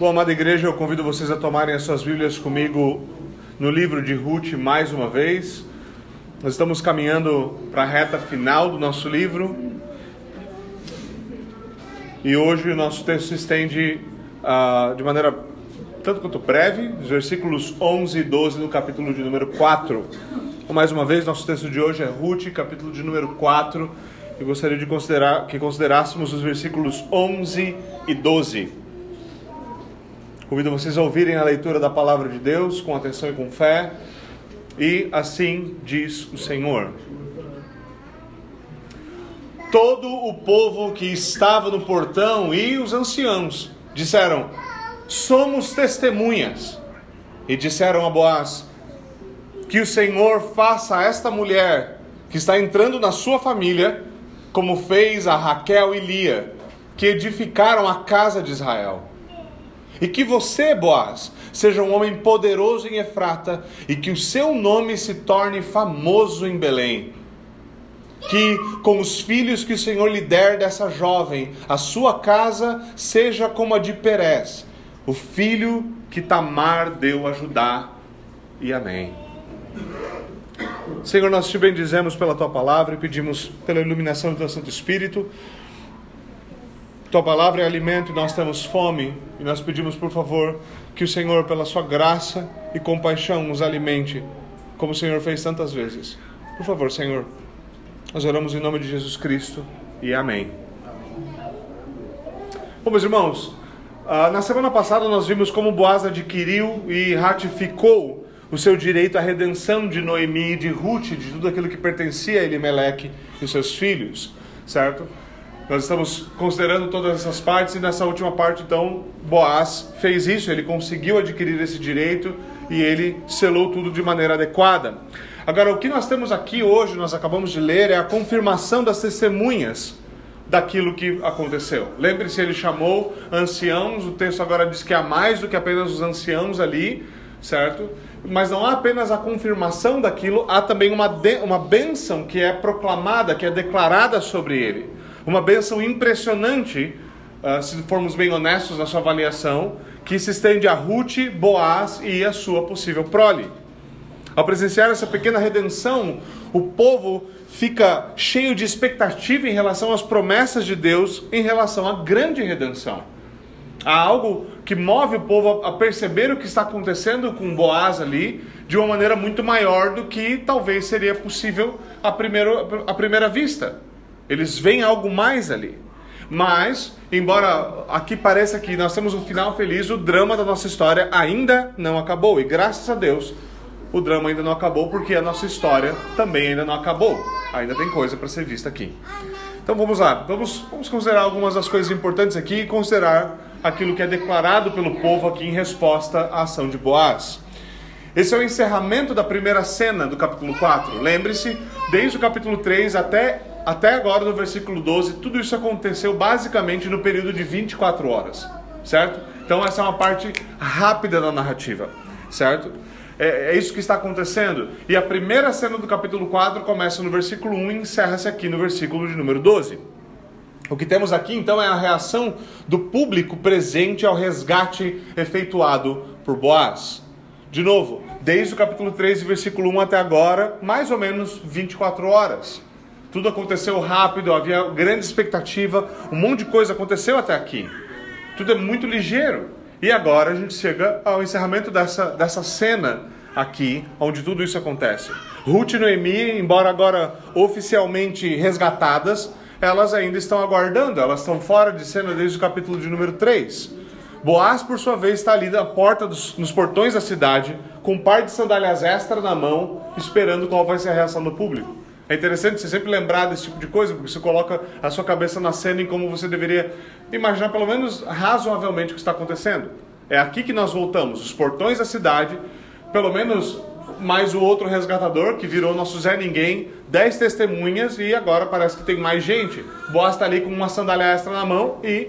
Bom, amada igreja, eu convido vocês a tomarem as suas Bíblias comigo no livro de Ruth mais uma vez. Nós estamos caminhando para a reta final do nosso livro. E hoje o nosso texto se estende uh, de maneira tanto quanto breve, os versículos 11 e 12 no capítulo de número 4. Então, mais uma vez, nosso texto de hoje é Ruth, capítulo de número 4. Eu gostaria de considerar que considerássemos os versículos 11 e 12. Convido vocês a ouvirem a leitura da palavra de Deus com atenção e com fé. E assim diz o Senhor. Todo o povo que estava no portão e os anciãos disseram: Somos testemunhas. E disseram a Boaz: Que o Senhor faça a esta mulher que está entrando na sua família, como fez a Raquel e Lia, que edificaram a casa de Israel e que você, Boaz, seja um homem poderoso em Efrata e que o seu nome se torne famoso em Belém. Que com os filhos que o Senhor lhe der dessa jovem, a sua casa seja como a de Perez, o filho que Tamar deu a Judá. E amém. Senhor, nós te bendizemos pela tua palavra e pedimos pela iluminação do teu Santo Espírito tua palavra é alimento e nós temos fome, e nós pedimos, por favor, que o Senhor, pela sua graça e compaixão, nos alimente, como o Senhor fez tantas vezes. Por favor, Senhor, nós oramos em nome de Jesus Cristo e amém. Bom, meus irmãos, ah, na semana passada nós vimos como Boaz adquiriu e ratificou o seu direito à redenção de Noemi e de Ruth, de tudo aquilo que pertencia a Elimeleque e seus filhos, certo? Nós estamos considerando todas essas partes e nessa última parte, então, Boaz fez isso, ele conseguiu adquirir esse direito e ele selou tudo de maneira adequada. Agora, o que nós temos aqui hoje, nós acabamos de ler, é a confirmação das testemunhas daquilo que aconteceu. Lembre-se, ele chamou anciãos, o texto agora diz que há mais do que apenas os anciãos ali, certo? Mas não há apenas a confirmação daquilo, há também uma, de, uma bênção que é proclamada, que é declarada sobre ele. Uma bênção impressionante, uh, se formos bem honestos na sua avaliação, que se estende a Ruth, Boaz e a sua possível prole. Ao presenciar essa pequena redenção, o povo fica cheio de expectativa em relação às promessas de Deus em relação à grande redenção. Há algo que move o povo a perceber o que está acontecendo com Boaz ali de uma maneira muito maior do que talvez seria possível à primeira, à primeira vista. Eles veem algo mais ali. Mas, embora aqui pareça que nós temos um final feliz, o drama da nossa história ainda não acabou. E graças a Deus, o drama ainda não acabou, porque a nossa história também ainda não acabou. Ainda tem coisa para ser vista aqui. Então vamos lá, vamos, vamos considerar algumas das coisas importantes aqui e considerar aquilo que é declarado pelo povo aqui em resposta à ação de Boaz. Esse é o encerramento da primeira cena do capítulo 4. Lembre-se, desde o capítulo 3 até até agora no versículo 12, tudo isso aconteceu basicamente no período de 24 horas, certo? Então essa é uma parte rápida da narrativa, certo? É, é isso que está acontecendo. E a primeira cena do capítulo 4 começa no versículo 1 e encerra-se aqui no versículo de número 12. O que temos aqui então é a reação do público presente ao resgate efeituado por Boaz. De novo, desde o capítulo 3, versículo 1 até agora, mais ou menos 24 horas. Tudo aconteceu rápido, havia grande expectativa, um monte de coisa aconteceu até aqui. Tudo é muito ligeiro. E agora a gente chega ao encerramento dessa, dessa cena aqui, onde tudo isso acontece. Ruth e Noemi, embora agora oficialmente resgatadas, elas ainda estão aguardando, elas estão fora de cena desde o capítulo de número 3. Boaz, por sua vez, está ali na porta dos, nos portões da cidade, com um par de sandálias extra na mão, esperando qual vai ser a reação do público. É interessante você sempre lembrar desse tipo de coisa, porque você coloca a sua cabeça na cena em como você deveria imaginar, pelo menos razoavelmente, o que está acontecendo. É aqui que nós voltamos, os portões da cidade, pelo menos mais o outro resgatador, que virou nosso Zé Ninguém, dez testemunhas e agora parece que tem mais gente. Boas está ali com uma sandália extra na mão e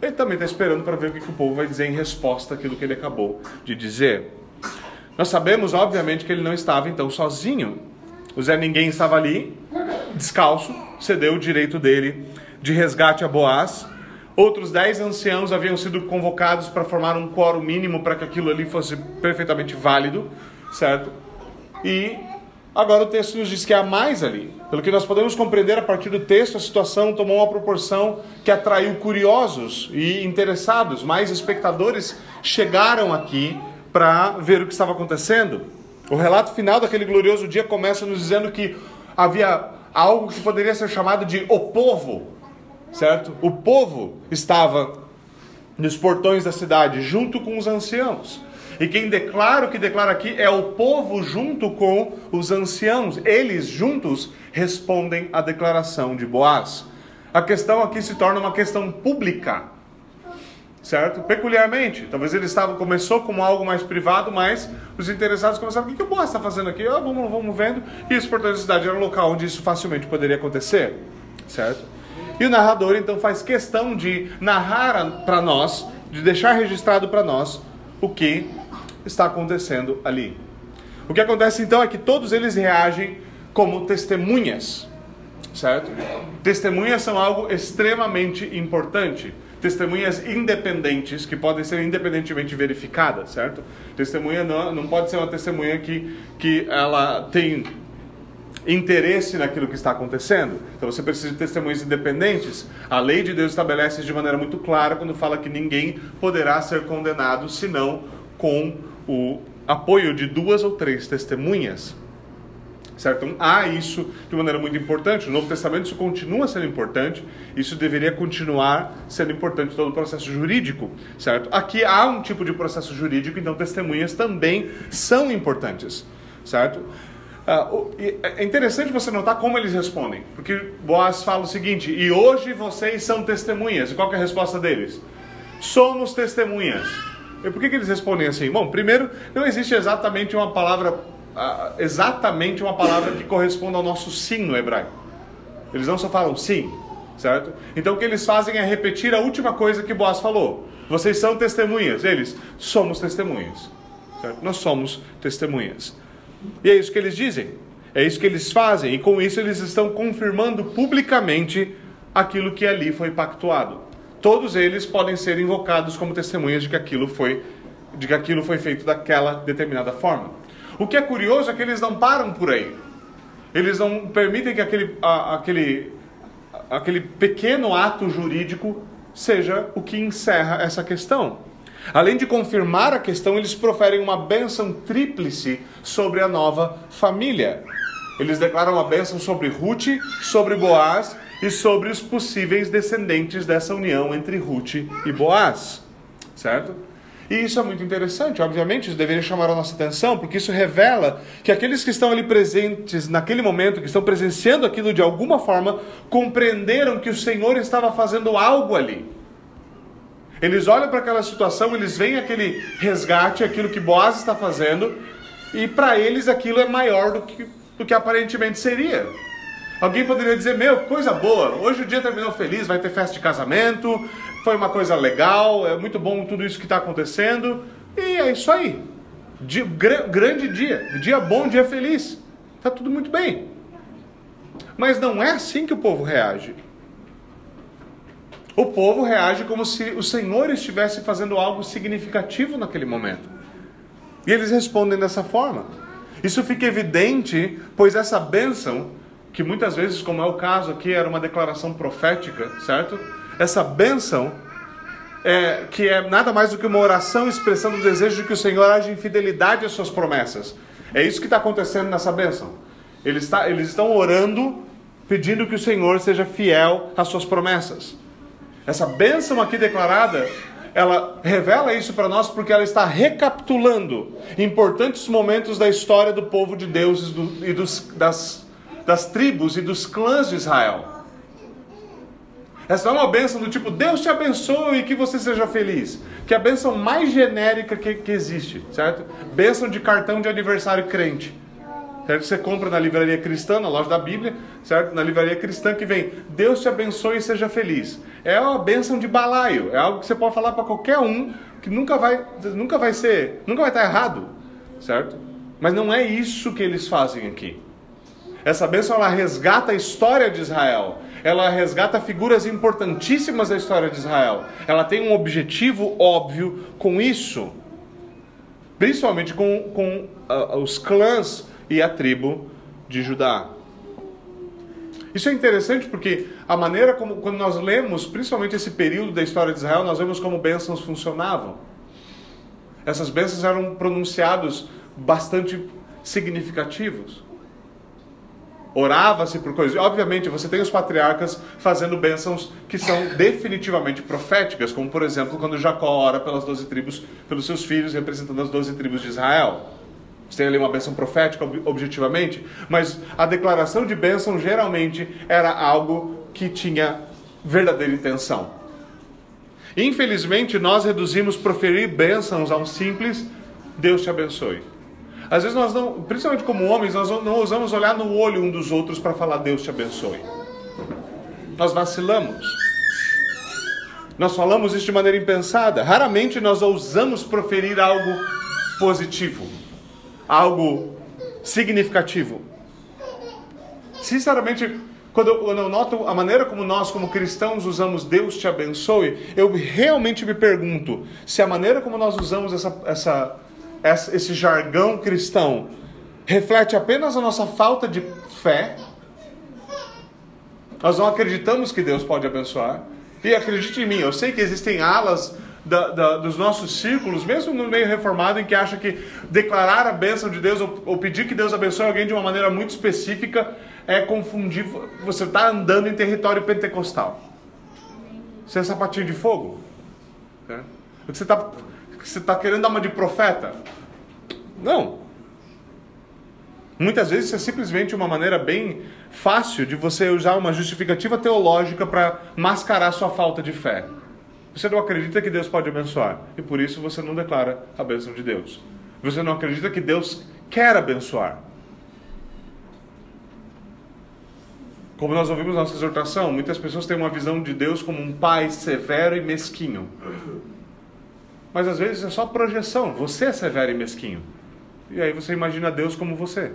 ele também está esperando para ver o que, que o povo vai dizer em resposta àquilo que ele acabou de dizer. Nós sabemos, obviamente, que ele não estava então sozinho. O Zé Ninguém estava ali, descalço, cedeu o direito dele de resgate a Boaz. Outros dez anciãos haviam sido convocados para formar um quórum mínimo para que aquilo ali fosse perfeitamente válido, certo? E agora o texto nos diz que há mais ali. Pelo que nós podemos compreender a partir do texto, a situação tomou uma proporção que atraiu curiosos e interessados. Mais espectadores chegaram aqui para ver o que estava acontecendo. O relato final daquele glorioso dia começa nos dizendo que havia algo que poderia ser chamado de o povo, certo? O povo estava nos portões da cidade junto com os anciãos. E quem declara o que declara aqui é o povo junto com os anciãos. Eles juntos respondem à declaração de Boaz. A questão aqui se torna uma questão pública, certo? Peculiarmente, talvez ele estava começou como algo mais privado, mas os interessados começaram: o que, que o Boaz está fazendo aqui? Ah, vamos, vamos vendo. E os portões da cidade era um local onde isso facilmente poderia acontecer, certo? E o narrador então faz questão de narrar para nós, de deixar registrado para nós o que está acontecendo ali. O que acontece então é que todos eles reagem como testemunhas, certo? Testemunhas são algo extremamente importante. Testemunhas independentes, que podem ser independentemente verificadas, certo? Testemunha não, não pode ser uma testemunha que, que ela tem interesse naquilo que está acontecendo. Então você precisa de testemunhas independentes. A lei de Deus estabelece de maneira muito clara quando fala que ninguém poderá ser condenado senão com o apoio de duas ou três testemunhas. Certo? Então, há isso de maneira muito importante. No Novo Testamento isso continua sendo importante, isso deveria continuar sendo importante todo o processo jurídico, certo? Aqui há um tipo de processo jurídico, então testemunhas também são importantes, certo? Uh, é interessante você notar como eles respondem, porque Boaz fala o seguinte: e hoje vocês são testemunhas. E qual é a resposta deles? Somos testemunhas. E por que, que eles respondem assim? Bom, primeiro, não existe exatamente uma palavra, exatamente uma palavra que corresponda ao nosso sim no hebraico. Eles não só falam sim, certo? Então o que eles fazem é repetir a última coisa que Boaz falou. Vocês são testemunhas. Eles, somos testemunhas. Certo? Nós somos testemunhas. E é isso que eles dizem, é isso que eles fazem, e com isso eles estão confirmando publicamente aquilo que ali foi pactuado. Todos eles podem ser invocados como testemunhas de que aquilo foi, de que aquilo foi feito daquela determinada forma. O que é curioso é que eles não param por aí. Eles não permitem que aquele, a, aquele, aquele pequeno ato jurídico seja o que encerra essa questão. Além de confirmar a questão, eles proferem uma bênção tríplice sobre a nova família. Eles declaram uma bênção sobre Ruth, sobre Boaz e sobre os possíveis descendentes dessa união entre Ruth e Boaz. Certo? E isso é muito interessante, obviamente, isso deveria chamar a nossa atenção, porque isso revela que aqueles que estão ali presentes naquele momento, que estão presenciando aquilo de alguma forma, compreenderam que o Senhor estava fazendo algo ali. Eles olham para aquela situação, eles veem aquele resgate, aquilo que Boaz está fazendo, e para eles aquilo é maior do que, do que aparentemente seria. Alguém poderia dizer: Meu, coisa boa, hoje o dia terminou feliz, vai ter festa de casamento, foi uma coisa legal, é muito bom tudo isso que está acontecendo, e é isso aí. Dia, grande dia, dia bom, dia feliz, está tudo muito bem. Mas não é assim que o povo reage o povo reage como se o Senhor estivesse fazendo algo significativo naquele momento. E eles respondem dessa forma. Isso fica evidente, pois essa bênção, que muitas vezes, como é o caso aqui, era uma declaração profética, certo? Essa bênção, é, que é nada mais do que uma oração expressando o desejo de que o Senhor age em fidelidade às suas promessas. É isso que está acontecendo nessa bênção. Eles, está, eles estão orando, pedindo que o Senhor seja fiel às suas promessas. Essa bênção aqui declarada, ela revela isso para nós porque ela está recapitulando importantes momentos da história do povo de Deus e dos, das, das tribos e dos clãs de Israel. Essa é uma bênção do tipo, Deus te abençoe e que você seja feliz. Que é a bênção mais genérica que, que existe, certo? Bênção de cartão de aniversário crente. Certo? Você compra na livraria cristã, na loja da Bíblia, certo? Na livraria cristã que vem, Deus te abençoe e seja feliz. É uma bênção de balaio, é algo que você pode falar para qualquer um que nunca vai, nunca vai ser, nunca vai estar errado, certo? Mas não é isso que eles fazem aqui. Essa bênção ela resgata a história de Israel. Ela resgata figuras importantíssimas da história de Israel. Ela tem um objetivo óbvio com isso, principalmente com, com uh, os clãs e a tribo de Judá. Isso é interessante porque a maneira como, quando nós lemos, principalmente esse período da história de Israel, nós vemos como bênçãos funcionavam. Essas bênçãos eram pronunciados bastante significativos. Orava-se por coisas. Obviamente, você tem os patriarcas fazendo bênçãos que são definitivamente proféticas, como por exemplo, quando Jacó ora pelas doze tribos, pelos seus filhos, representando as doze tribos de Israel. Você tem ali uma bênção profética, objetivamente, mas a declaração de bênção geralmente era algo que tinha verdadeira intenção. Infelizmente, nós reduzimos proferir bênçãos a um simples Deus te abençoe. Às vezes nós não, principalmente como homens, nós não usamos olhar no olho um dos outros para falar Deus te abençoe. Nós vacilamos. Nós falamos isso de maneira impensada. Raramente nós ousamos proferir algo positivo algo significativo. Sinceramente, quando eu, quando eu, noto a maneira como nós, como cristãos, usamos Deus te abençoe, eu realmente me pergunto se a maneira como nós usamos essa, essa, esse jargão cristão reflete apenas a nossa falta de fé. Nós não acreditamos que Deus pode abençoar. E acredite em mim, eu sei que existem alas da, da, dos nossos círculos, mesmo no meio reformado, em que acha que declarar a bênção de Deus ou, ou pedir que Deus abençoe alguém de uma maneira muito específica é confundir. Você está andando em território pentecostal. Você é sapatinho de fogo? É. Você está você tá querendo dar uma de profeta? Não. Muitas vezes é simplesmente uma maneira bem fácil de você usar uma justificativa teológica para mascarar sua falta de fé. Você não acredita que Deus pode abençoar e por isso você não declara a bênção de Deus. Você não acredita que Deus quer abençoar. Como nós ouvimos na nossa exortação, muitas pessoas têm uma visão de Deus como um pai severo e mesquinho. Mas às vezes é só projeção. Você é severo e mesquinho. E aí você imagina Deus como você.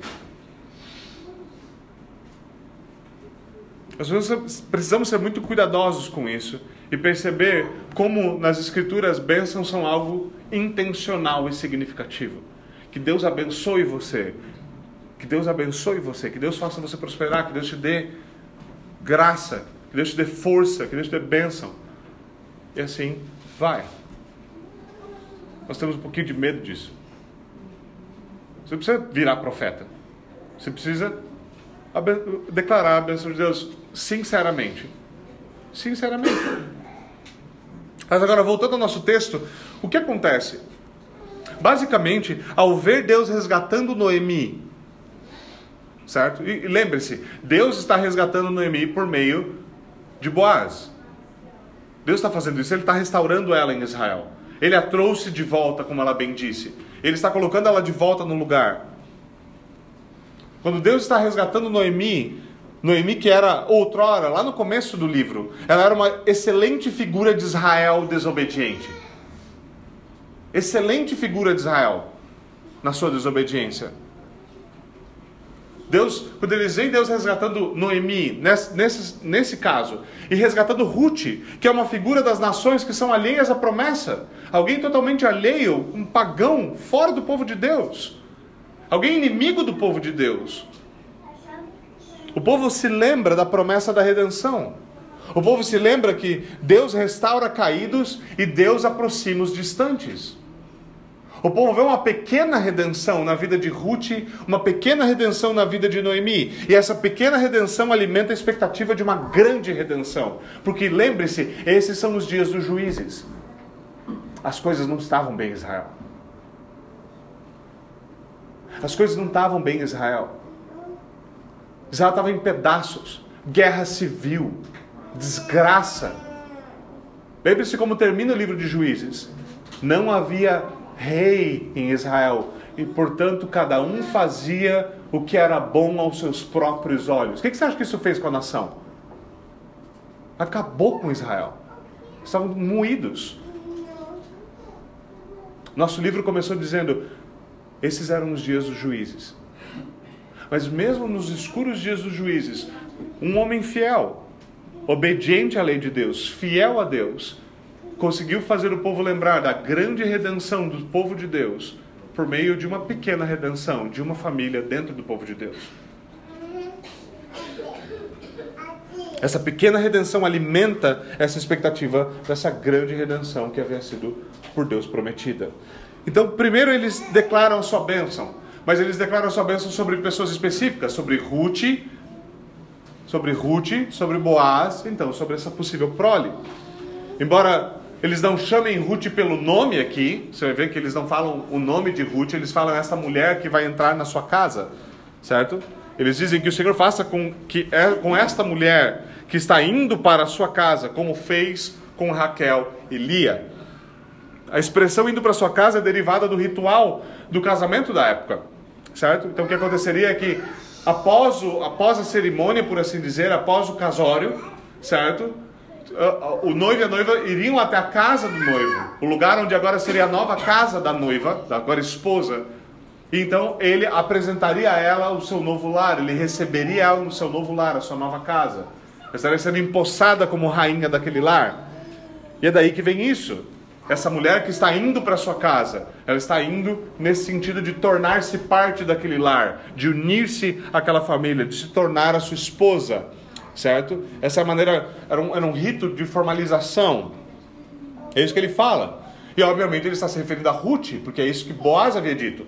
Nós precisamos ser muito cuidadosos com isso e perceber como nas Escrituras bênçãos são algo intencional e significativo. Que Deus abençoe você, que Deus abençoe você, que Deus faça você prosperar, que Deus te dê graça, que Deus te dê força, que Deus te dê bênção. E assim vai. Nós temos um pouquinho de medo disso. Você precisa virar profeta. Você precisa declarar a bênção de Deus sinceramente. Sinceramente. Mas agora, voltando ao nosso texto, o que acontece? Basicamente, ao ver Deus resgatando Noemi, certo? E, e lembre-se, Deus está resgatando Noemi por meio de Boaz. Deus está fazendo isso, Ele está restaurando ela em Israel. Ele a trouxe de volta, como ela bem disse. Ele está colocando ela de volta no lugar. Quando Deus está resgatando Noemi, Noemi, que era outrora, lá no começo do livro, ela era uma excelente figura de Israel desobediente. Excelente figura de Israel na sua desobediência. Deus, quando eles veem Deus resgatando Noemi, nesse, nesse, nesse caso, e resgatando Ruth, que é uma figura das nações que são alheias à promessa, alguém totalmente alheio, um pagão, fora do povo de Deus, alguém inimigo do povo de Deus. O povo se lembra da promessa da redenção. O povo se lembra que Deus restaura caídos e Deus aproxima os distantes. O povo vê uma pequena redenção na vida de Ruth, uma pequena redenção na vida de Noemi. E essa pequena redenção alimenta a expectativa de uma grande redenção. Porque lembre-se, esses são os dias dos juízes. As coisas não estavam bem em Israel. As coisas não estavam bem em Israel. Israel estava em pedaços, guerra civil, desgraça. Lembre-se como termina o livro de Juízes. Não havia rei em Israel e, portanto, cada um fazia o que era bom aos seus próprios olhos. O que você acha que isso fez com a nação? Acabou com Israel. Estavam moídos. Nosso livro começou dizendo: esses eram os dias dos juízes. Mas mesmo nos escuros dias dos juízes, um homem fiel, obediente à lei de Deus, fiel a Deus, conseguiu fazer o povo lembrar da grande redenção do povo de Deus por meio de uma pequena redenção de uma família dentro do povo de Deus. Essa pequena redenção alimenta essa expectativa dessa grande redenção que havia sido por Deus prometida. Então, primeiro eles declaram a sua bênção, mas eles declaram a sua bênção sobre pessoas específicas, sobre Ruth, sobre Ruth, sobre Boaz, então sobre essa possível prole. Embora eles não chamem Ruth pelo nome aqui, você vai ver que eles não falam o nome de Ruth, eles falam essa mulher que vai entrar na sua casa, certo? Eles dizem que o Senhor faça com que é, com esta mulher que está indo para a sua casa, como fez com Raquel e Lia. A expressão indo para sua casa é derivada do ritual do casamento da época, certo? Então o que aconteceria é que após, o, após a cerimônia, por assim dizer, após o casório, certo? O noivo e a noiva iriam até a casa do noivo, o lugar onde agora seria a nova casa da noiva, da agora esposa, então ele apresentaria a ela o seu novo lar, ele receberia ela no seu novo lar, a sua nova casa. Ela estaria sendo empossada como rainha daquele lar. E é daí que vem isso. Essa mulher que está indo para sua casa, ela está indo nesse sentido de tornar-se parte daquele lar, de unir-se àquela família, de se tornar a sua esposa, certo? Essa maneira, era um, era um rito de formalização. É isso que ele fala. E obviamente ele está se referindo a Ruth, porque é isso que Boaz havia dito.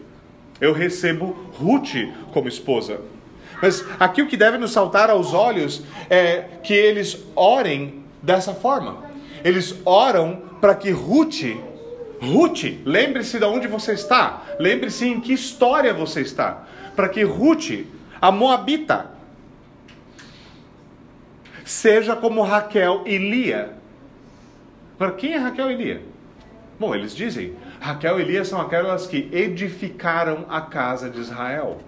Eu recebo Ruth como esposa. Mas aqui o que deve nos saltar aos olhos é que eles orem dessa forma. Eles oram para que Ruth, Ruth, lembre-se de onde você está, lembre-se em que história você está, para que Ruth, a Moabita, seja como Raquel e Lia. Para quem é Raquel e Lia? Bom, eles dizem, Raquel e Lia são aquelas que edificaram a casa de Israel.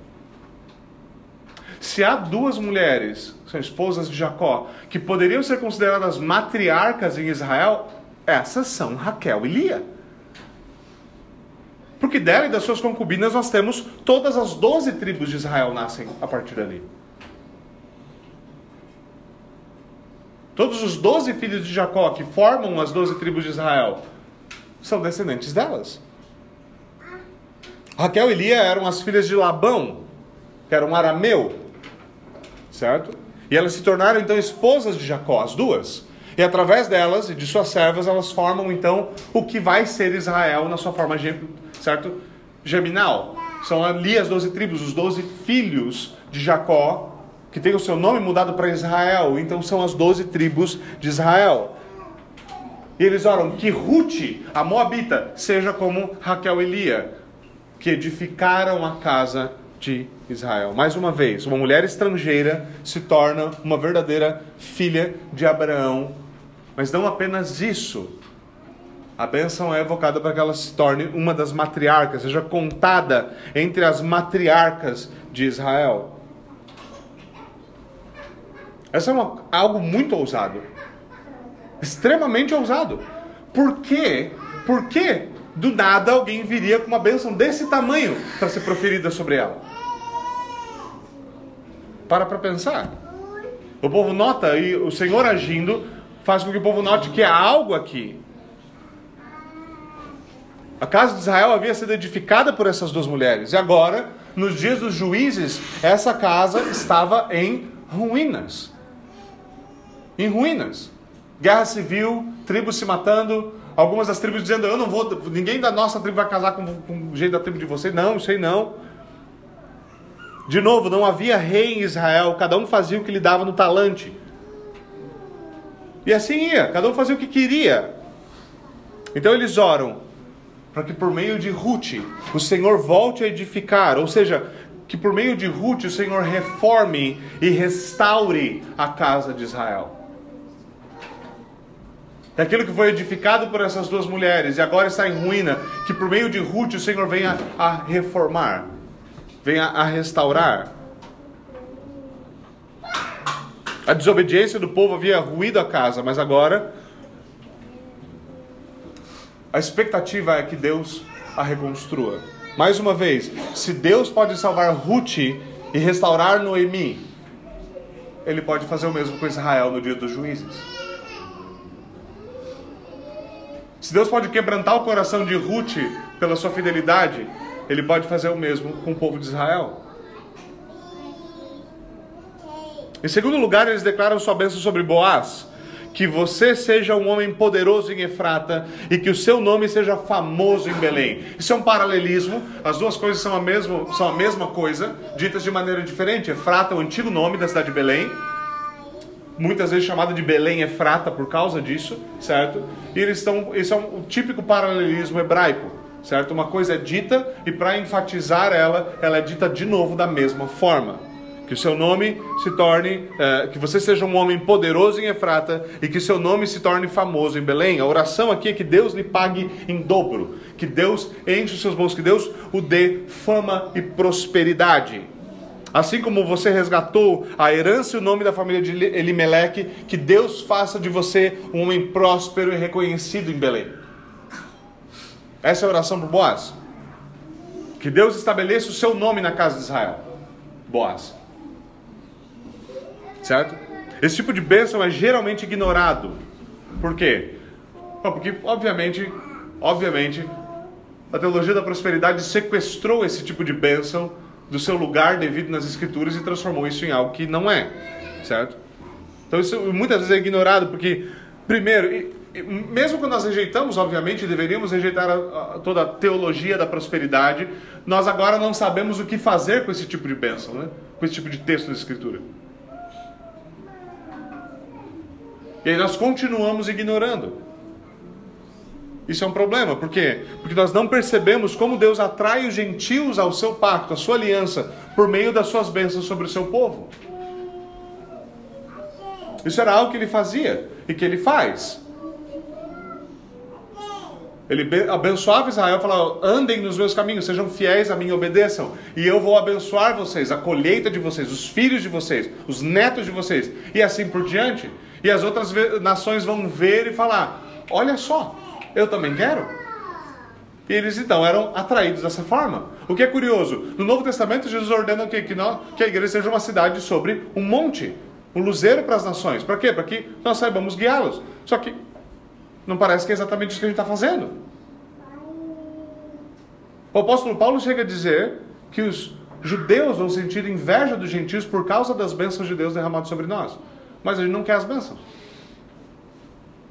Se há duas mulheres, são esposas de Jacó, que poderiam ser consideradas matriarcas em Israel, essas são Raquel e Lia. Porque dela e das suas concubinas nós temos todas as doze tribos de Israel nascem a partir dali. Todos os doze filhos de Jacó que formam as doze tribos de Israel são descendentes delas. Raquel e Lia eram as filhas de Labão, que era um arameu, certo? E elas se tornaram então esposas de Jacó, as duas. E através delas e de suas servas, elas formam então o que vai ser Israel na sua forma, certo? Germinal. São ali as doze tribos, os doze filhos de Jacó, que tem o seu nome mudado para Israel. Então são as doze tribos de Israel. E eles oram que Ruth, a Moabita, seja como Raquel e Lia, que edificaram a casa de Israel. Mais uma vez, uma mulher estrangeira se torna uma verdadeira filha de Abraão. Mas não apenas isso. A bênção é evocada para que ela se torne uma das matriarcas, seja contada entre as matriarcas de Israel. Essa é uma, algo muito ousado. Extremamente ousado. Por quê? Por que do nada alguém viria com uma bênção desse tamanho para ser proferida sobre ela? Para para pensar. O povo nota e o Senhor agindo faz com que o povo note que há algo aqui. A casa de Israel havia sido edificada por essas duas mulheres e agora, nos dias dos juízes, essa casa estava em ruínas. Em ruínas. Guerra civil, tribos se matando, algumas das tribos dizendo: Eu não vou, ninguém da nossa tribo vai casar com, com o jeito da tribo de vocês. Não, aí não. De novo, não havia rei em Israel, cada um fazia o que lhe dava no talante. E assim ia, cada um fazia o que queria. Então eles oram para que por meio de Ruth o Senhor volte a edificar, ou seja, que por meio de Ruth o Senhor reforme e restaure a casa de Israel. É aquilo que foi edificado por essas duas mulheres e agora está em ruína, que por meio de Ruth o Senhor venha a reformar, venha a restaurar. A desobediência do povo havia ruído a casa, mas agora a expectativa é que Deus a reconstrua. Mais uma vez, se Deus pode salvar Ruth e restaurar Noemi, ele pode fazer o mesmo com Israel no dia dos juízes. Se Deus pode quebrantar o coração de Ruth pela sua fidelidade, ele pode fazer o mesmo com o povo de Israel. Em segundo lugar, eles declaram sua bênção sobre Boaz. Que você seja um homem poderoso em Efrata e que o seu nome seja famoso em Belém. Isso é um paralelismo, as duas coisas são a mesma, são a mesma coisa, ditas de maneira diferente. Efrata é o antigo nome da cidade de Belém, muitas vezes chamada de Belém Efrata por causa disso, certo? E eles estão, isso é um, um típico paralelismo hebraico, certo? Uma coisa é dita e para enfatizar ela, ela é dita de novo da mesma forma. Que o seu nome se torne, é, que você seja um homem poderoso em Efrata e que seu nome se torne famoso em Belém. A oração aqui é que Deus lhe pague em dobro, que Deus enche os seus bolsos, que Deus o dê fama e prosperidade. Assim como você resgatou a herança e o nome da família de Elimeleque, que Deus faça de você um homem próspero e reconhecido em Belém. Essa é a oração para Boaz. Que Deus estabeleça o seu nome na casa de Israel. Boaz. Certo? Esse tipo de bênção é geralmente ignorado. Por quê? Porque, obviamente, obviamente, a teologia da prosperidade sequestrou esse tipo de bênção do seu lugar devido nas escrituras e transformou isso em algo que não é, certo? Então isso muitas vezes é ignorado porque, primeiro, e, e, mesmo quando nós rejeitamos, obviamente, deveríamos rejeitar a, a, toda a teologia da prosperidade, nós agora não sabemos o que fazer com esse tipo de bênção, né? com esse tipo de texto da escritura. E aí nós continuamos ignorando. Isso é um problema, por quê? Porque nós não percebemos como Deus atrai os gentios ao seu pacto, à sua aliança, por meio das suas bênçãos sobre o seu povo. Isso era algo que ele fazia e que ele faz. Ele abençoava Israel, falava: andem nos meus caminhos, sejam fiéis a mim, obedeçam, e eu vou abençoar vocês, a colheita de vocês, os filhos de vocês, os netos de vocês, e assim por diante. E as outras nações vão ver e falar: olha só, eu também quero. E eles então eram atraídos dessa forma. O que é curioso, no Novo Testamento Jesus ordena que, que, que a igreja seja uma cidade sobre um monte, um luzeiro para as nações. Para quê? Para que nós saibamos guiá-los. Só que não parece que é exatamente isso que a gente está fazendo. O apóstolo Paulo chega a dizer que os judeus vão sentir inveja dos gentios por causa das bênçãos de Deus derramadas sobre nós mas a gente não quer as bênçãos.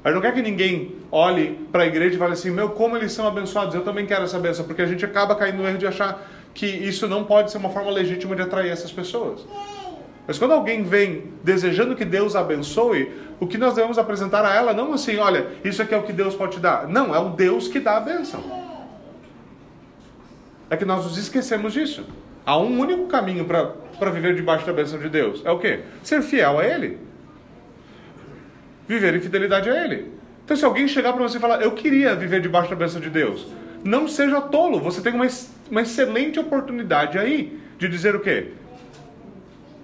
A gente não quer que ninguém olhe para a igreja e fale assim: meu, como eles são abençoados, eu também quero essa bênção, porque a gente acaba caindo no erro de achar que isso não pode ser uma forma legítima de atrair essas pessoas. Mas quando alguém vem desejando que Deus abençoe, o que nós devemos apresentar a ela não assim, olha, isso aqui é o que Deus pode te dar. Não, é o Deus que dá a bênção. É que nós nos esquecemos disso. Há um único caminho para viver debaixo da bênção de Deus. É o quê? Ser fiel a Ele viver em fidelidade a Ele. Então, se alguém chegar para você e falar, eu queria viver debaixo da bênção de Deus, não seja tolo, você tem uma, uma excelente oportunidade aí de dizer o quê?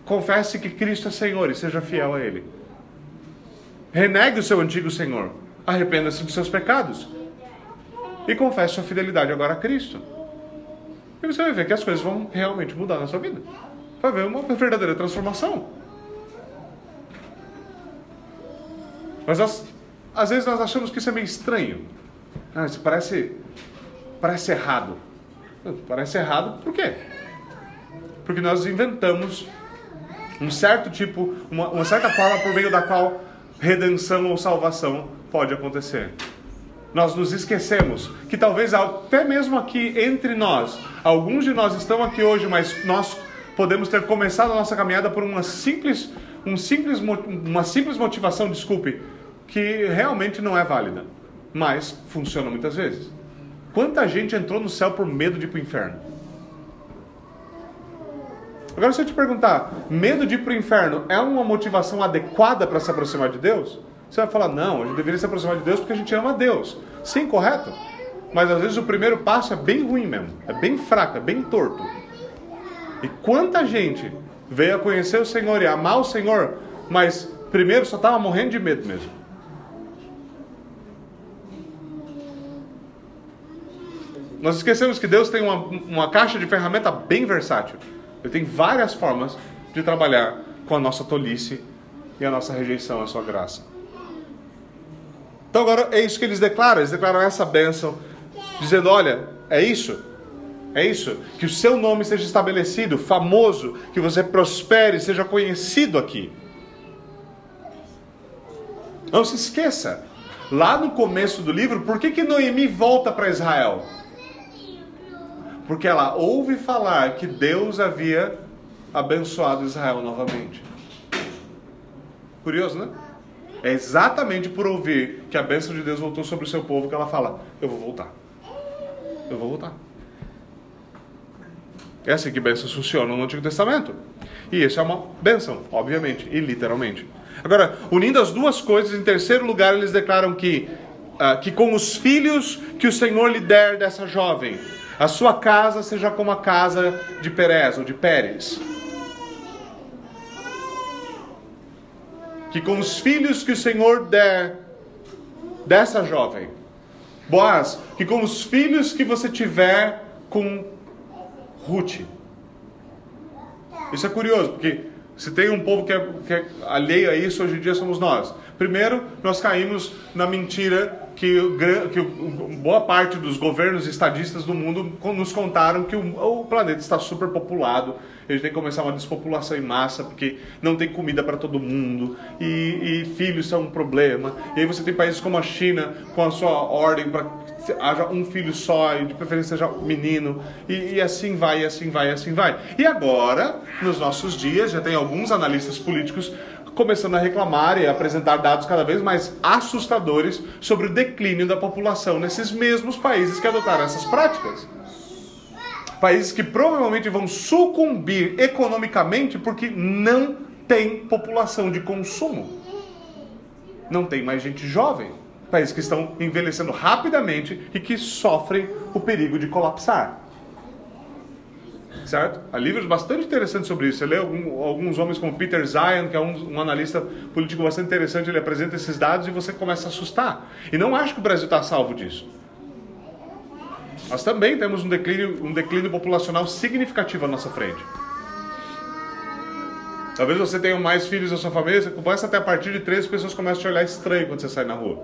Confesse que Cristo é Senhor e seja fiel a Ele. Renegue o seu antigo Senhor, arrependa-se dos seus pecados e confesse sua fidelidade agora a Cristo. E você vai ver que as coisas vão realmente mudar na sua vida. Vai ver uma verdadeira transformação. Mas nós, às vezes nós achamos que isso é meio estranho. Ah, isso parece, parece errado. Parece errado por quê? Porque nós inventamos um certo tipo, uma, uma certa forma por meio da qual redenção ou salvação pode acontecer. Nós nos esquecemos que talvez até mesmo aqui entre nós, alguns de nós estão aqui hoje, mas nós podemos ter começado a nossa caminhada por uma simples um simples, uma simples motivação, desculpe, que realmente não é válida, mas funciona muitas vezes. Quanta gente entrou no céu por medo de ir para o inferno? Agora, se eu te perguntar, medo de ir para o inferno é uma motivação adequada para se aproximar de Deus? Você vai falar, não, a gente deveria se aproximar de Deus porque a gente ama Deus. Sim, correto. Mas às vezes o primeiro passo é bem ruim mesmo, é bem fraco, é bem torto. E quanta gente veio a conhecer o Senhor e amar o Senhor, mas primeiro só estava morrendo de medo mesmo. Nós esquecemos que Deus tem uma, uma caixa de ferramenta bem versátil. Ele tem várias formas de trabalhar com a nossa tolice e a nossa rejeição à sua graça. Então agora é isso que eles declaram, eles declaram essa bênção, dizendo: olha, é isso, é isso, que o seu nome seja estabelecido, famoso, que você prospere, seja conhecido aqui. Não se esqueça, lá no começo do livro, por que, que Noemi volta para Israel? Porque ela ouve falar que Deus havia abençoado Israel novamente. Curioso, né? É exatamente por ouvir que a bênção de Deus voltou sobre o seu povo que ela fala: Eu vou voltar. Eu vou voltar. Assim que bênçãos funcionam no Antigo Testamento. E isso é uma bênção, obviamente, e literalmente. Agora, unindo as duas coisas, em terceiro lugar, eles declaram que, uh, que com os filhos que o Senhor lhe der dessa jovem, a sua casa seja como a casa de Perez ou de Pérez. Que com os filhos que o Senhor der dessa jovem, Boaz, que com os filhos que você tiver com Ruth. Isso é curioso, porque se tem um povo que é, que é alheio a isso, hoje em dia somos nós. Primeiro, nós caímos na mentira que, que boa parte dos governos estadistas do mundo nos contaram que o, o planeta está superpopulado, a gente tem que começar uma despopulação em massa, porque não tem comida para todo mundo, e, e, filhos são um problema. E aí você tem países como a China, com a sua ordem para haja um filho só, e de preferência seja menino, e, e assim vai, e assim vai, e assim vai. E agora, nos nossos dias, já tem alguns analistas políticos começando a reclamar e a apresentar dados cada vez mais assustadores sobre o declínio da população nesses mesmos países que adotaram essas práticas. Países que provavelmente vão sucumbir economicamente porque não tem população de consumo. Não tem mais gente jovem. Países que estão envelhecendo rapidamente e que sofrem o perigo de colapsar. Certo? Há livros bastante interessantes sobre isso. Você lê algum, alguns homens como Peter Zion, que é um, um, analista político bastante interessante, ele apresenta esses dados e você começa a assustar. E não acho que o Brasil está salvo disso. Nós também temos um declínio, um declínio populacional significativo à nossa frente. Talvez você tenha mais filhos na sua família, você começa até a partir de três pessoas começam a te olhar estranho quando você sai na rua.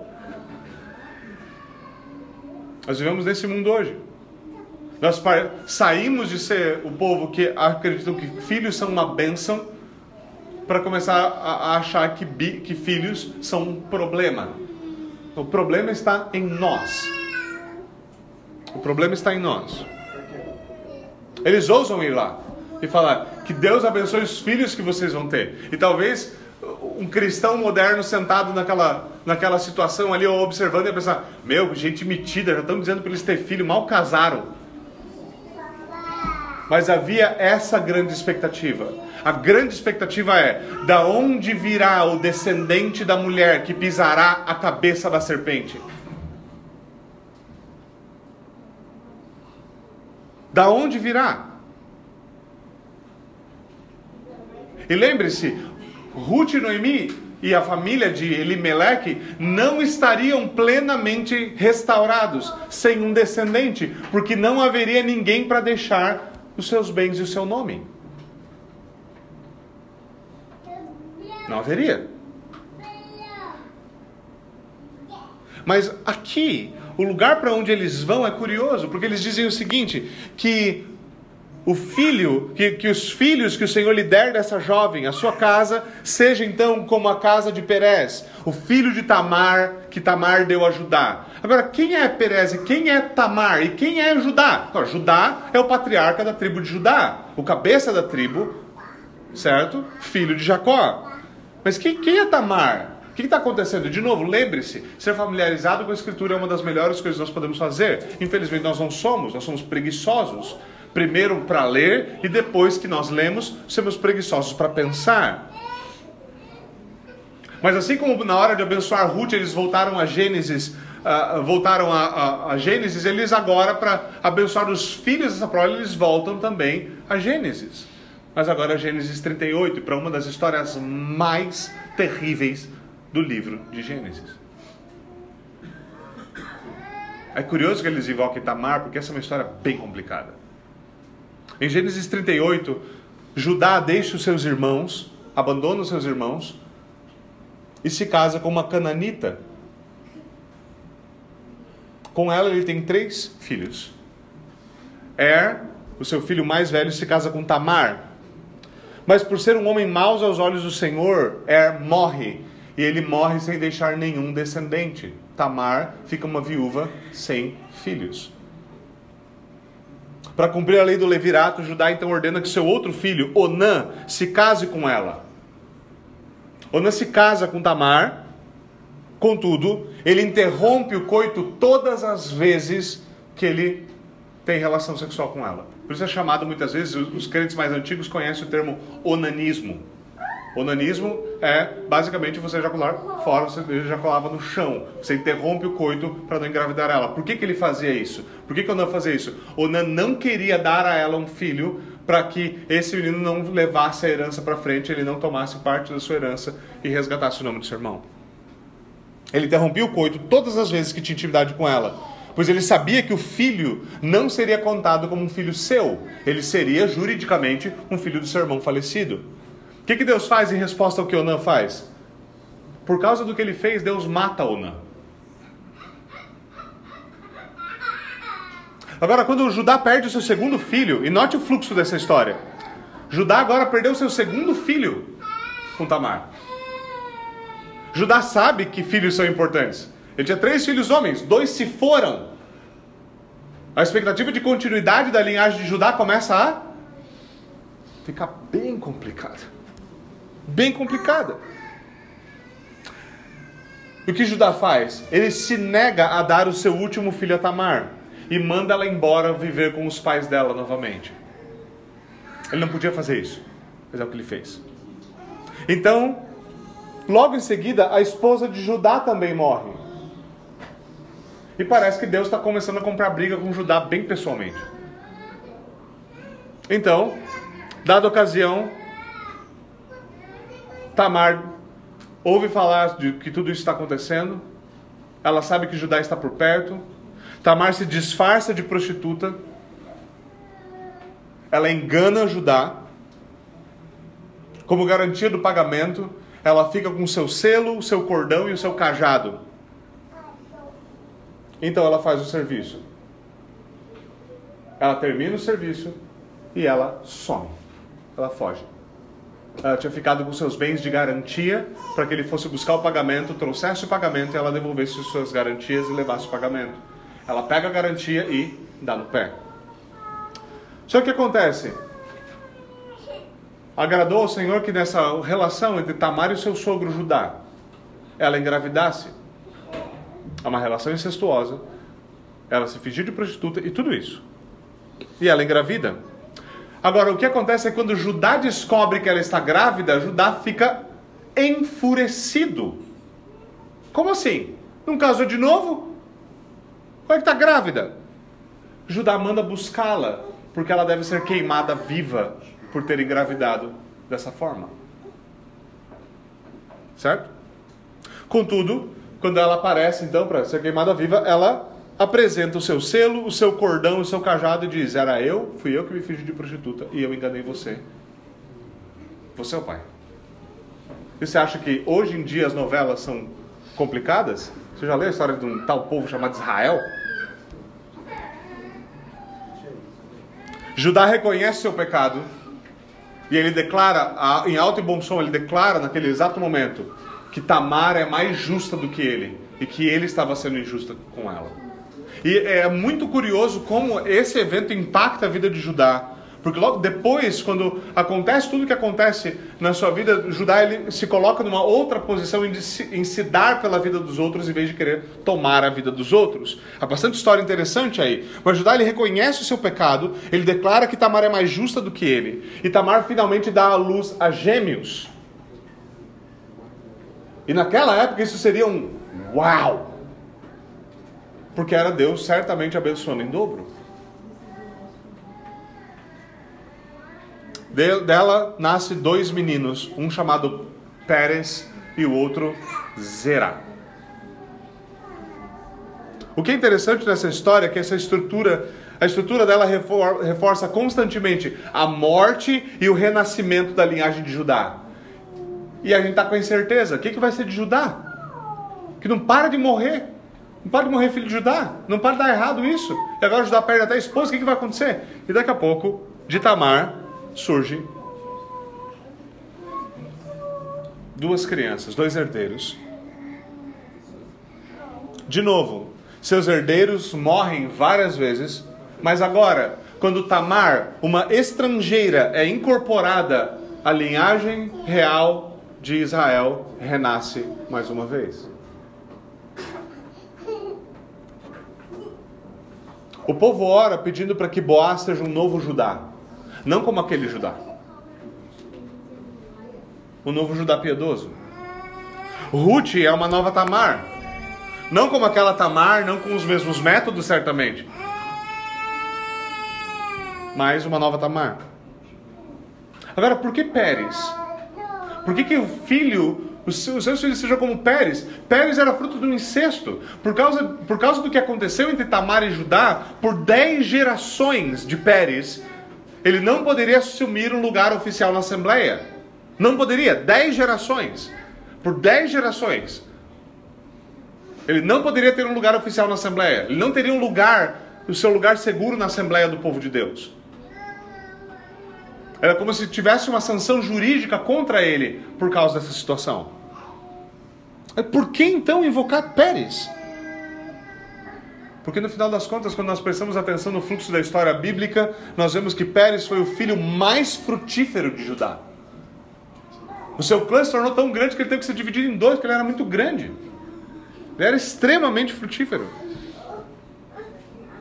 Nós vivemos nesse mundo hoje. Nós saímos de ser o povo que acreditam que filhos são uma bênção para começar a achar que, que filhos são um problema. O problema está em nós. O problema está em nós. Eles ousam ir lá e falar que Deus abençoe os filhos que vocês vão ter. E talvez um cristão moderno sentado naquela, naquela situação ali, observando e pensar: Meu, gente metida, já estão dizendo para eles ter filho, mal casaram. Mas havia essa grande expectativa. A grande expectativa é: da onde virá o descendente da mulher que pisará a cabeça da serpente? Da onde virá? E lembre-se, Ruth e Noemi e a família de Elimeleque não estariam plenamente restaurados sem um descendente, porque não haveria ninguém para deixar os seus bens e o seu nome. Não haveria. Mas aqui, o lugar para onde eles vão é curioso, porque eles dizem o seguinte: que o filho, que, que os filhos que o Senhor lhe der dessa jovem, a sua casa, seja então como a casa de Perez, o filho de Tamar, que Tamar deu a Judá. Agora, quem é Perez e quem é Tamar e quem é Judá? Judá é o patriarca da tribo de Judá, o cabeça da tribo, certo? Filho de Jacó. Mas quem, quem é Tamar? O que está acontecendo? De novo, lembre-se, ser familiarizado com a Escritura é uma das melhores coisas que nós podemos fazer. Infelizmente, nós não somos, nós somos preguiçosos primeiro para ler e depois que nós lemos, somos preguiçosos para pensar. Mas assim como na hora de abençoar Ruth, eles voltaram a Gênesis, uh, voltaram a, a, a, Gênesis, eles agora, para abençoar os filhos dessa prole, eles voltam também a Gênesis. Mas agora a Gênesis 38, para uma das histórias mais terríveis do livro de Gênesis. É curioso que eles invoquem Tamar, porque essa é uma história bem complicada. Em Gênesis 38, Judá deixa os seus irmãos abandona os seus irmãos e se casa com uma cananita. Com ela ele tem três filhos. Er, o seu filho mais velho, se casa com Tamar. Mas por ser um homem mau aos olhos do Senhor, Er morre. E ele morre sem deixar nenhum descendente. Tamar fica uma viúva sem filhos. Para cumprir a lei do levirato, Judá então ordena que seu outro filho, Onã, se case com ela. Onã se casa com Tamar, contudo, ele interrompe o coito todas as vezes que ele tem relação sexual com ela. Por isso é chamado muitas vezes, os crentes mais antigos conhecem o termo onanismo. Onanismo é basicamente você ejacular fora, você ejaculava no chão. Você interrompe o coito para não engravidar ela. Por que, que ele fazia isso? Por que, que Onan fazia isso? Onan não queria dar a ela um filho para que esse menino não levasse a herança para frente, ele não tomasse parte da sua herança e resgatasse o nome do seu irmão. Ele interrompia o coito todas as vezes que tinha intimidade com ela, pois ele sabia que o filho não seria contado como um filho seu, ele seria juridicamente um filho do seu irmão falecido que, que Deus faz em resposta ao que Onã faz? Por causa do que ele fez, Deus mata Onã. Agora, quando Judá perde o seu segundo filho, e note o fluxo dessa história. Judá agora perdeu seu segundo filho com Tamar. Judá sabe que filhos são importantes. Ele tinha três filhos homens, dois se foram. A expectativa de continuidade da linhagem de Judá começa a ficar bem complicada bem complicada. E o que Judá faz? Ele se nega a dar o seu último filho a Tamar e manda ela embora viver com os pais dela novamente. Ele não podia fazer isso, mas é o que ele fez. Então, logo em seguida, a esposa de Judá também morre. E parece que Deus está começando a comprar briga com Judá bem pessoalmente. Então, dada a ocasião, Tamar ouve falar de que tudo isso está acontecendo, ela sabe que Judá está por perto. Tamar se disfarça de prostituta, ela engana Judá. Como garantia do pagamento, ela fica com o seu selo, o seu cordão e o seu cajado. Então ela faz o serviço. Ela termina o serviço e ela some. Ela foge ela tinha ficado com seus bens de garantia para que ele fosse buscar o pagamento, trouxesse o pagamento e ela devolvesse suas garantias e levasse o pagamento. Ela pega a garantia e dá no pé. Só que acontece? Agradou ao Senhor que nessa relação entre Tamar e seu sogro Judá, ela engravidasse. É uma relação incestuosa. Ela se fingiu de prostituta e tudo isso. E ela engravida. Agora, o que acontece é quando Judá descobre que ela está grávida, Judá fica enfurecido. Como assim? Não casou de novo? Como é que está grávida? Judá manda buscá-la, porque ela deve ser queimada viva por ter engravidado dessa forma. Certo? Contudo, quando ela aparece então para ser queimada viva, ela apresenta o seu selo, o seu cordão, o seu cajado e diz: Era eu, fui eu que me fiz de prostituta e eu enganei você. Você é o pai. E você acha que hoje em dia as novelas são complicadas? Você já leu a história de um tal povo chamado Israel? Judá reconhece seu pecado e ele declara, em alto e bom som, ele declara naquele exato momento que Tamar é mais justa do que ele e que ele estava sendo injusto com ela. E é muito curioso como esse evento impacta a vida de Judá. Porque logo depois, quando acontece tudo o que acontece na sua vida, Judá ele se coloca numa outra posição em, se, em se dar pela vida dos outros em vez de querer tomar a vida dos outros. Há bastante história interessante aí. Mas Judá ele reconhece o seu pecado, ele declara que Tamar é mais justa do que ele. E Tamar finalmente dá à luz a gêmeos. E naquela época isso seria um uau! Porque era Deus certamente abençoando em dobro. De, dela nasce dois meninos, um chamado Pérez e o outro Zera. O que é interessante nessa história é que essa estrutura, a estrutura dela reforça constantemente a morte e o renascimento da linhagem de Judá. E a gente está com a incerteza: o que, que vai ser de Judá? Que não para de morrer. Não para de morrer filho de Judá. Não para de dar errado isso. E agora Judá perde até a esposa. O que, que vai acontecer? E daqui a pouco, de Tamar, surge duas crianças, dois herdeiros. De novo, seus herdeiros morrem várias vezes, mas agora, quando Tamar, uma estrangeira, é incorporada à linhagem real de Israel, renasce mais uma vez. O povo ora pedindo para que Boaz seja um novo Judá, não como aquele Judá. O novo Judá piedoso. Ruth é uma nova Tamar, não como aquela Tamar, não com os mesmos métodos, certamente, mas uma nova Tamar. Agora, por que Pérez? Por que, que o filho os seus filhos sejam como Pérez. Pérez era fruto do incesto. Por causa, por causa do que aconteceu entre Tamar e Judá, por dez gerações de Pérez, ele não poderia assumir um lugar oficial na Assembleia. Não poderia. Dez gerações. Por dez gerações. Ele não poderia ter um lugar oficial na Assembleia. Ele não teria um lugar, o seu lugar seguro na Assembleia do povo de Deus. Era como se tivesse uma sanção jurídica contra ele por causa dessa situação. Por que então invocar Pérez? Porque no final das contas, quando nós prestamos atenção no fluxo da história bíblica, nós vemos que Pérez foi o filho mais frutífero de Judá. O seu clã se tornou tão grande que ele teve que ser dividido em dois, porque ele era muito grande. Ele era extremamente frutífero.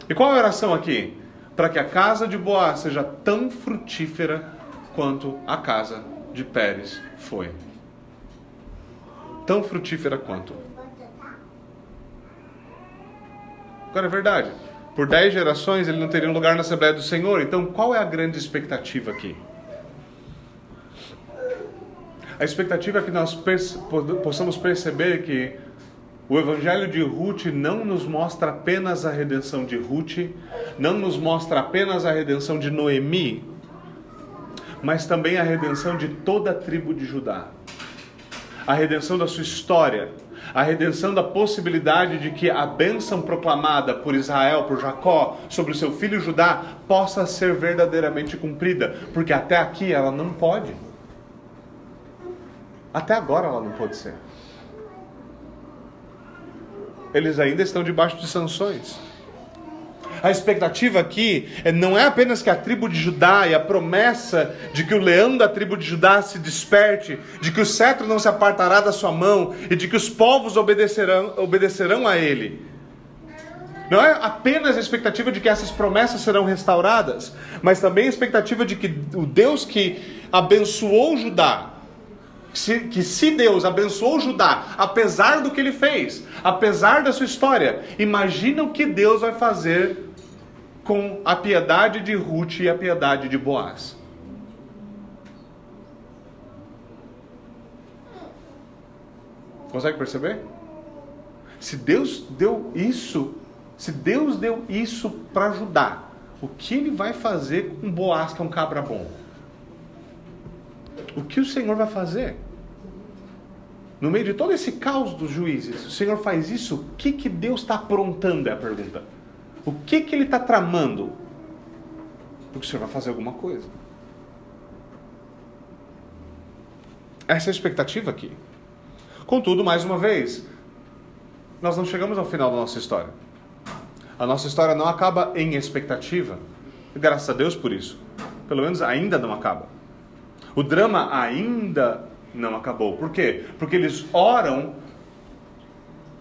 E qual é a oração aqui? Para que a casa de Boaz seja tão frutífera quanto a casa de Pérez foi tão frutífera quanto. Agora é verdade. Por dez gerações ele não teria um lugar na Assembleia do Senhor. Então qual é a grande expectativa aqui? A expectativa é que nós possamos perceber que o Evangelho de Ruth não nos mostra apenas a redenção de Ruth, não nos mostra apenas a redenção de Noemi, mas também a redenção de toda a tribo de Judá a redenção da sua história, a redenção da possibilidade de que a bênção proclamada por Israel, por Jacó, sobre o seu filho Judá, possa ser verdadeiramente cumprida, porque até aqui ela não pode. Até agora ela não pode ser. Eles ainda estão debaixo de sanções. A expectativa aqui é, não é apenas que a tribo de Judá e a promessa de que o leão da tribo de Judá se desperte, de que o cetro não se apartará da sua mão e de que os povos obedecerão, obedecerão a ele. Não é apenas a expectativa de que essas promessas serão restauradas, mas também a expectativa de que o Deus que abençoou Judá, que se Deus abençoou Judá, apesar do que ele fez, apesar da sua história, imagina o que Deus vai fazer com a piedade de Ruth e a piedade de Boaz. Consegue perceber? Se Deus deu isso, se Deus deu isso para ajudar, o que ele vai fazer com Boaz, que é um cabra bom? O que o Senhor vai fazer? No meio de todo esse caos dos juízes, o Senhor faz isso, o que, que Deus está aprontando? É a pergunta. O que, que ele está tramando? Porque o Senhor vai fazer alguma coisa. Essa é a expectativa aqui. Contudo, mais uma vez, nós não chegamos ao final da nossa história. A nossa história não acaba em expectativa. Graças a Deus por isso. Pelo menos ainda não acaba. O drama ainda não acabou. Por quê? Porque eles oram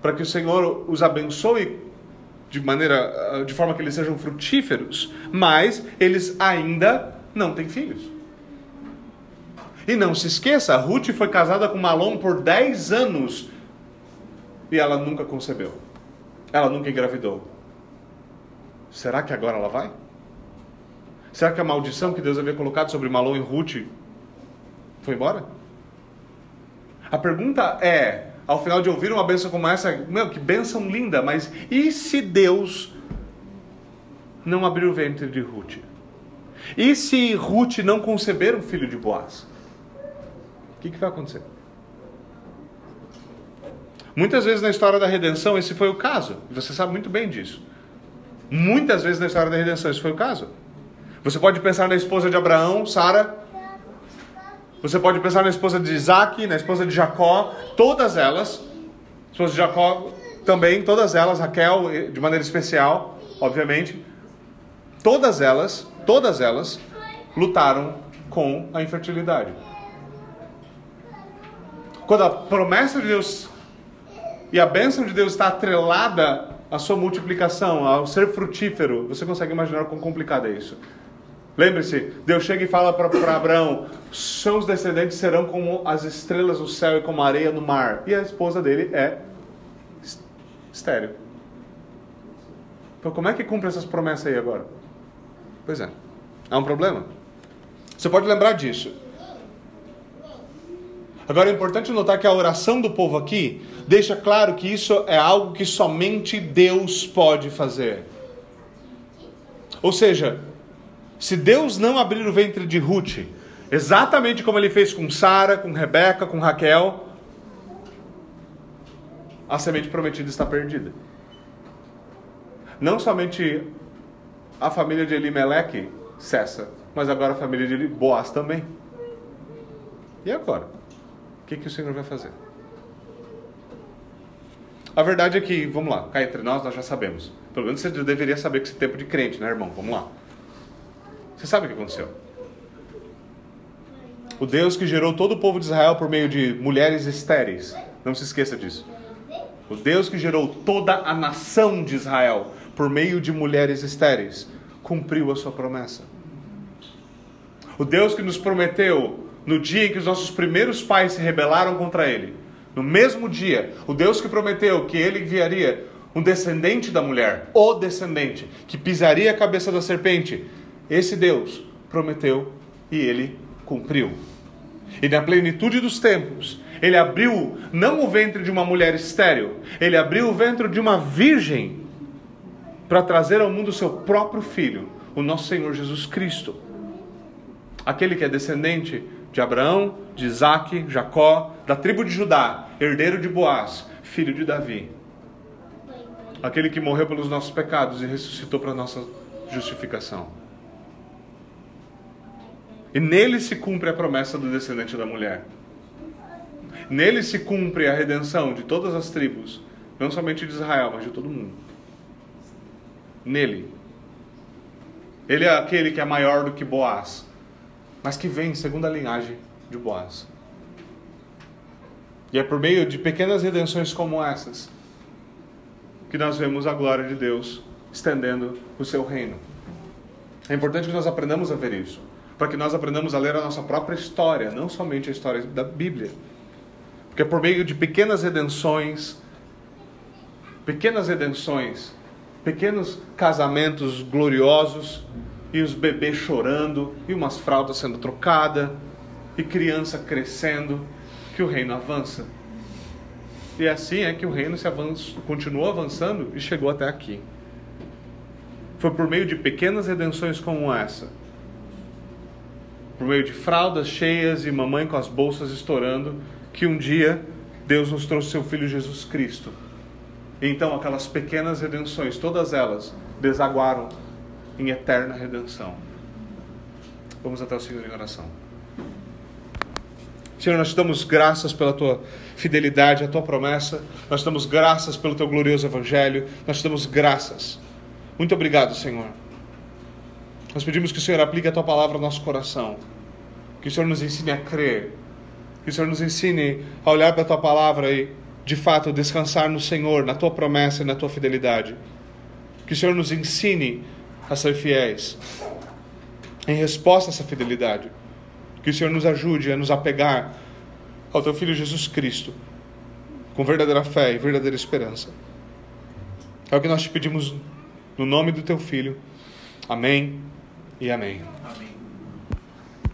para que o Senhor os abençoe de maneira, de forma que eles sejam frutíferos, mas eles ainda não têm filhos. E não se esqueça, Ruth foi casada com Malom por 10 anos e ela nunca concebeu. Ela nunca engravidou. Será que agora ela vai? Será que a maldição que Deus havia colocado sobre Malom e Ruth foi embora? A pergunta é: ao final de ouvir uma bênção como essa, meu, que bênção linda, mas e se Deus não abrir o ventre de Ruth? E se Ruth não conceber um filho de Boaz? O que, que vai acontecer? Muitas vezes na história da redenção esse foi o caso. Você sabe muito bem disso. Muitas vezes na história da redenção esse foi o caso. Você pode pensar na esposa de Abraão, Sara. Você pode pensar na esposa de Isaac, na esposa de Jacó. Todas elas. Esposa de Jacó também, todas elas. Raquel, de maneira especial, obviamente. Todas elas, todas elas lutaram com a infertilidade. Quando a promessa de Deus e a bênção de Deus está atrelada à sua multiplicação, ao ser frutífero, você consegue imaginar quão complicado é isso. Lembre-se, Deus chega e fala para Abraão: seus descendentes serão como as estrelas do céu e como a areia no mar. E a esposa dele é estéreo. Então, como é que cumpre essas promessas aí agora? Pois é, há um problema. Você pode lembrar disso. Agora é importante notar que a oração do povo aqui deixa claro que isso é algo que somente Deus pode fazer. Ou seja, se Deus não abrir o ventre de Ruth, exatamente como ele fez com Sara, com Rebeca, com Raquel, a semente prometida está perdida. Não somente a família de Elimeleque cessa, mas agora a família de Boaz também. E agora? O que, que o Senhor vai fazer? A verdade é que, vamos lá, cá entre nós, nós já sabemos. Pelo menos você deveria saber que esse tempo de crente, né, irmão? Vamos lá. Você sabe o que aconteceu? O Deus que gerou todo o povo de Israel por meio de mulheres estéreis. Não se esqueça disso. O Deus que gerou toda a nação de Israel por meio de mulheres estéreis cumpriu a sua promessa. O Deus que nos prometeu no dia em que os nossos primeiros pais se rebelaram contra ele. No mesmo dia, o Deus que prometeu que ele enviaria um descendente da mulher, o descendente, que pisaria a cabeça da serpente, esse Deus prometeu e ele cumpriu. E na plenitude dos tempos, ele abriu não o ventre de uma mulher estéril, ele abriu o ventre de uma virgem para trazer ao mundo seu próprio filho, o nosso Senhor Jesus Cristo. Aquele que é descendente de Abraão, de Isaac, Jacó, da tribo de Judá, herdeiro de Boaz, filho de Davi. Aquele que morreu pelos nossos pecados e ressuscitou para nossa justificação. E nele se cumpre a promessa do descendente da mulher. Nele se cumpre a redenção de todas as tribos, não somente de Israel, mas de todo mundo. Nele. Ele é aquele que é maior do que Boaz, mas que vem segundo a linhagem de Boaz. E é por meio de pequenas redenções como essas que nós vemos a glória de Deus estendendo o seu reino. É importante que nós aprendamos a ver isso, para que nós aprendamos a ler a nossa própria história, não somente a história da Bíblia. Porque é por meio de pequenas redenções, pequenas redenções, pequenos casamentos gloriosos, e os bebês chorando, e umas fraldas sendo trocadas, e criança crescendo, que o reino avança. E assim é que o reino se avança, continuou avançando e chegou até aqui. Foi por meio de pequenas redenções como essa, por meio de fraldas cheias e mamãe com as bolsas estourando, que um dia Deus nos trouxe seu Filho Jesus Cristo. Então aquelas pequenas redenções, todas elas, desaguaram em eterna redenção. Vamos até o Senhor em oração. Senhor, nós te damos graças pela tua fidelidade, a tua promessa. Nós te damos graças pelo teu glorioso evangelho. Nós te damos graças. Muito obrigado, Senhor. Nós pedimos que o Senhor aplique a tua palavra ao nosso coração. Que o Senhor nos ensine a crer. Que o Senhor nos ensine a olhar para a tua palavra e, de fato, descansar no Senhor, na tua promessa e na tua fidelidade. Que o Senhor nos ensine a ser fiéis. Em resposta a essa fidelidade, que o Senhor nos ajude a nos apegar ao Teu Filho Jesus Cristo, com verdadeira fé e verdadeira esperança. É o que nós te pedimos no nome do Teu Filho. Amém e amém. amém.